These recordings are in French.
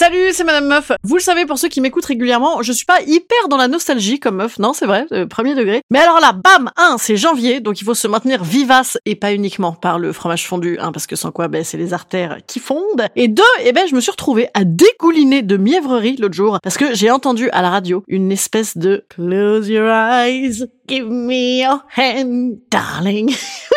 Salut, c'est Madame Meuf. Vous le savez pour ceux qui m'écoutent régulièrement, je suis pas hyper dans la nostalgie comme meuf, non, c'est vrai, euh, premier degré. Mais alors là, bam, un, c'est janvier, donc il faut se maintenir vivace et pas uniquement par le fromage fondu, hein, parce que sans quoi, ben, c'est les artères qui fondent. Et deux, eh ben, je me suis retrouvée à dégouliner de mièvrerie l'autre jour, parce que j'ai entendu à la radio une espèce de Close your eyes, give me your hand, darling.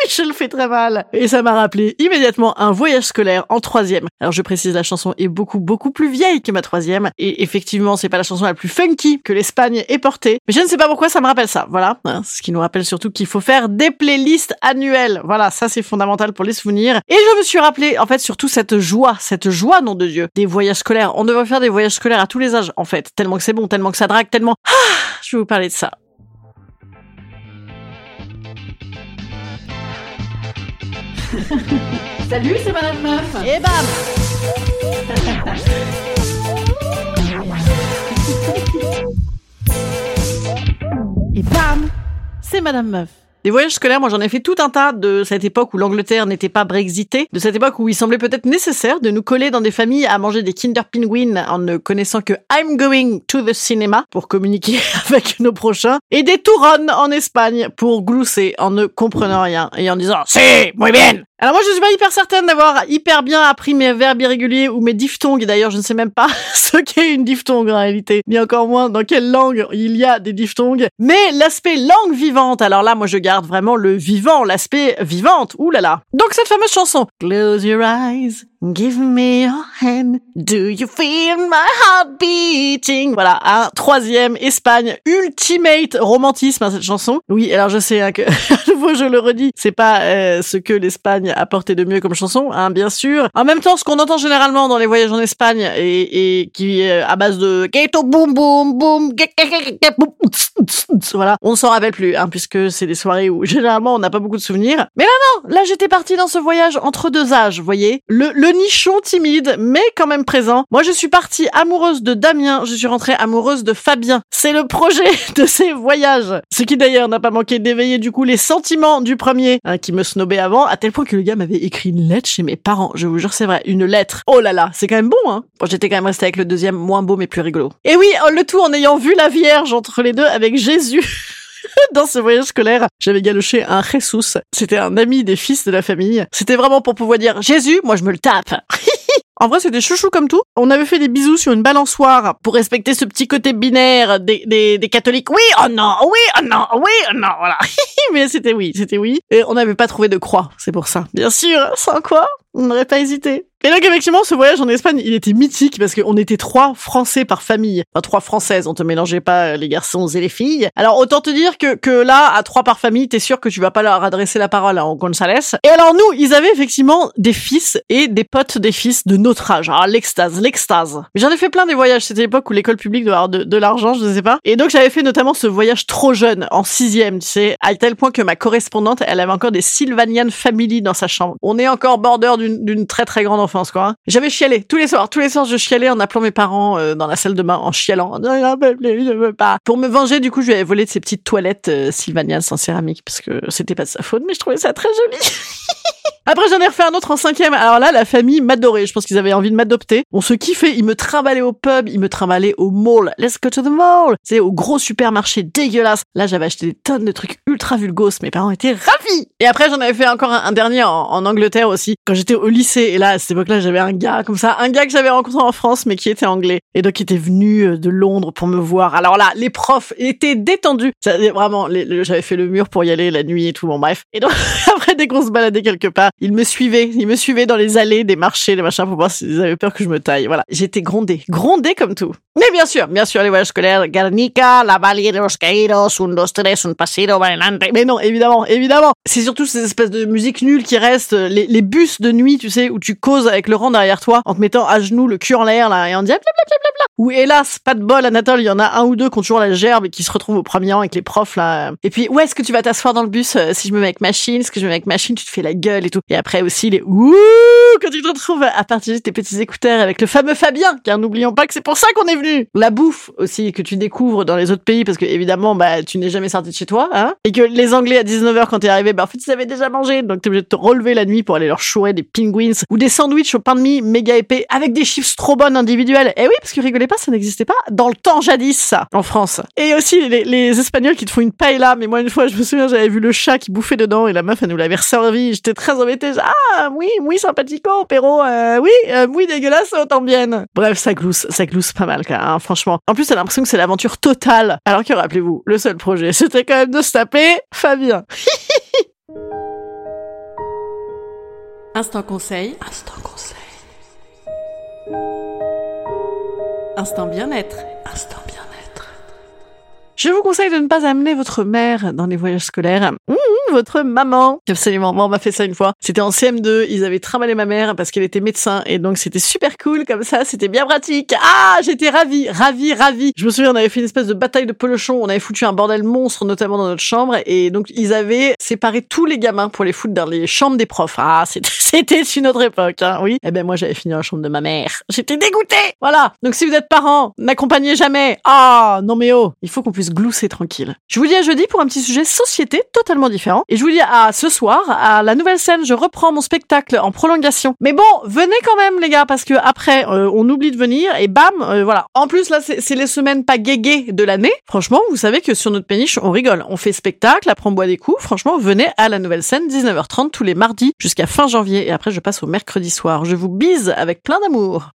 Je le fais très mal. Et ça m'a rappelé immédiatement un voyage scolaire en troisième. Alors je précise, la chanson est beaucoup, beaucoup plus vieille que ma troisième. Et effectivement, c'est pas la chanson la plus funky que l'Espagne ait portée. Mais je ne sais pas pourquoi ça me rappelle ça. Voilà. Hein, ce qui nous rappelle surtout qu'il faut faire des playlists annuelles. Voilà. Ça, c'est fondamental pour les souvenirs. Et je me suis rappelé, en fait, surtout cette joie, cette joie, nom de Dieu, des voyages scolaires. On devrait faire des voyages scolaires à tous les âges, en fait. Tellement que c'est bon, tellement que ça drague, tellement... Ah, je vais vous parler de ça. Salut, c'est Madame Meuf. Et bam Et bam C'est Madame Meuf. Des voyages scolaires, moi j'en ai fait tout un tas de cette époque où l'Angleterre n'était pas brexitée, de cette époque où il semblait peut-être nécessaire de nous coller dans des familles à manger des Kinder Penguin en ne connaissant que I'm going to the cinema pour communiquer avec nos prochains, et des Touron en Espagne pour glousser en ne comprenant rien et en disant c'est muy bien. Alors moi je suis pas hyper certaine d'avoir hyper bien appris mes verbes irréguliers ou mes diphtongues. D'ailleurs je ne sais même pas ce qu'est une diphtongue en réalité, ni encore moins dans quelle langue il y a des diphtongues. Mais l'aspect langue vivante, alors là moi je garde vraiment le vivant, l'aspect vivante. Ouh là là. Donc cette fameuse chanson Close your eyes, Give me your hand. Do you feel my heart beating? Voilà, un troisième Espagne ultimate romantisme à cette chanson. Oui, alors je sais hein, que à nouveau je le redis, c'est pas euh, ce que l'Espagne a porté de mieux comme chanson, hein, bien sûr. En même temps, ce qu'on entend généralement dans les voyages en Espagne et, et qui est à base de boom boom boom, voilà, on s'en rappelle plus, hein, puisque c'est des soirées où généralement on n'a pas beaucoup de souvenirs. Mais là non, là j'étais partie dans ce voyage entre deux âges, voyez, le, le nichon timide, mais quand même présent. Moi, je suis partie amoureuse de Damien, je suis rentrée amoureuse de Fabien. C'est le projet de ces voyages. Ce qui d'ailleurs n'a pas manqué d'éveiller du coup les sentiments du premier, hein, qui me snobait avant, à tel point que le gars m'avait écrit une lettre chez mes parents. Je vous jure, c'est vrai, une lettre. Oh là là, c'est quand même bon, hein. Bon, j'étais quand même restée avec le deuxième, moins beau mais plus rigolo. Et oui, le tout en ayant vu la Vierge entre les deux avec Jésus. dans ce voyage scolaire, j'avais galoché un Jesus. C'était un ami des fils de la famille. C'était vraiment pour pouvoir dire Jésus, moi je me le tape. En vrai, c'était chouchou comme tout. On avait fait des bisous sur une balançoire pour respecter ce petit côté binaire des, des, des catholiques. Oui, oh non, oui, oh non, oui, oh non, voilà. Mais c'était oui, c'était oui. Et on n'avait pas trouvé de croix, c'est pour ça. Bien sûr, sans quoi, on n'aurait pas hésité. Et donc effectivement, ce voyage en Espagne, il était mythique parce qu'on était trois Français par famille, enfin trois Françaises. On te mélangeait pas les garçons et les filles. Alors autant te dire que que là, à trois par famille, t'es sûr que tu vas pas leur adresser la parole en González. Et alors nous, ils avaient effectivement des fils et des potes des fils de notre âge. Alors l'extase, l'extase. Mais j'en ai fait plein des voyages. C'était l'époque où l'école publique doit avoir de, l'argent, je ne sais pas. Et donc j'avais fait notamment ce voyage trop jeune en sixième, tu sais, à tel point que ma correspondante, elle avait encore des Sylvanian Family dans sa chambre. On est encore border d'une d'une très très grande enfance, quoi. J'avais chialé tous les soirs, tous les soirs je chialais en appelant mes parents euh, dans la salle de bain, en chialant. Je veux pas. Pour me venger, du coup, je lui avais volé de ces petites toilettes euh, Sylvanian sans céramique parce que c'était pas de sa faute, mais je trouvais ça très joli. Après, j'en ai refait un autre en cinquième. Alors là, la famille m'adorait. Je pense qu'ils avaient envie de m'adopter. On se kiffait. Ils me trimballaient au pub, ils me trimballaient au mall. Let's go to the mall. C'est au gros supermarché dégueulasse. Là, j'avais acheté des tonnes de trucs ultra vulgos. Mes parents étaient ravis. Et après, j'en avais fait encore un, dernier en, Angleterre aussi, quand j'étais au lycée. Et là, à cette époque-là, j'avais un gars comme ça, un gars que j'avais rencontré en France, mais qui était anglais. Et donc, qui était venu euh, de Londres pour me voir. Alors là, les profs étaient détendus. Ça, vraiment, j'avais fait le mur pour y aller la nuit et tout. Bon, bref. Et donc, après, dès qu'on se baladait quelque part, ils me suivaient. Ils me suivaient dans les allées des marchés, les machins, pour voir s'ils avaient peur que je me taille. Voilà. J'étais grondée. Grondée comme tout. Mais bien sûr, bien sûr, les voyages scolaires, Guernica, la vallée de los caídos, un, dos, tres, un paseo bailante. Mais non, évidemment, évidemment. C'est surtout ces espèces de musique nulle qui restent, les, les bus de nuit, tu sais, où tu causes avec le rang derrière toi, en te mettant à genoux, le cul en l'air, là, et en disant blablabla. Ou hélas, pas de bol, Anatole, il y en a un ou deux qui ont toujours la gerbe et qui se retrouvent au premier rang avec les profs, là. Et puis, où est-ce que tu vas t'asseoir dans le bus euh, Si je me mets avec machine, est-ce que je me mets avec machine, tu te fais la gueule et tout. Et après aussi, les ouh, quand tu te retrouves à partager tes petits écouteurs avec le fameux Fabien, car n'oublions pas que c'est pour ça qu'on est venu. La bouffe aussi, que tu découvres dans les autres pays, parce que évidemment, bah, tu n'es jamais sorti de chez toi, hein. Et que les Anglais à 19h quand t'es arrivé, bah, en fait, ils avaient déjà mangé, donc t'es obligé de te relever la nuit pour aller leur chourer des penguins ou des sandwichs au pain de mie méga épais avec des chiffres trop bonnes individuels. Et oui, parce que pas, ça n'existait pas dans le temps jadis, ça, en France. Et aussi, les, les Espagnols qui te font une paella, mais moi, une fois, je me souviens, j'avais vu le chat qui bouffait dedans et la meuf, elle nous l'avait servi. J'étais très embêtée. J'ai, Ah, oui, oui, sympathico, pero, euh, oui, euh, oui, dégueulasse, autant bien. Bref, ça glousse, ça glousse pas mal, quand même, hein, franchement. En plus, t'as l'impression que c'est l'aventure totale. Alors que, rappelez-vous, le seul projet, c'était quand même de se taper Fabien. Instant conseil. Instant conseil. Instant bien-être. Instant bien-être. Je vous conseille de ne pas amener votre mère dans les voyages scolaires. Mmh, votre maman. Absolument. Moi, on m'a fait ça une fois. C'était en CM2. Ils avaient trimballé ma mère parce qu'elle était médecin. Et donc, c'était super cool comme ça. C'était bien pratique. Ah, j'étais ravie, ravie, ravie. Je me souviens, on avait fait une espèce de bataille de pelochon. On avait foutu un bordel monstre, notamment dans notre chambre. Et donc, ils avaient séparé tous les gamins pour les foutre dans les chambres des profs. Ah, c'était, c'était une autre époque, hein, oui. Eh ben, moi, j'avais fini dans la chambre de ma mère. J'étais dégoûtée. Voilà. Donc, si vous êtes parents, n'accompagnez jamais. Ah, non mais oh. Il faut qu'on puisse glousser tranquille. Je vous dis à jeudi pour un petit sujet société totalement différent. Et je vous dis à ce soir, à la nouvelle scène, je reprends mon spectacle en prolongation. Mais bon, venez quand même, les gars, parce que après, euh, on oublie de venir et bam, euh, voilà. En plus, là, c'est les semaines pas guéguées de l'année. Franchement, vous savez que sur notre péniche, on rigole. On fait spectacle, après on boit des coups. Franchement, venez à la nouvelle scène, 19h30 tous les mardis jusqu'à fin janvier. Et après, je passe au mercredi soir. Je vous bise avec plein d'amour.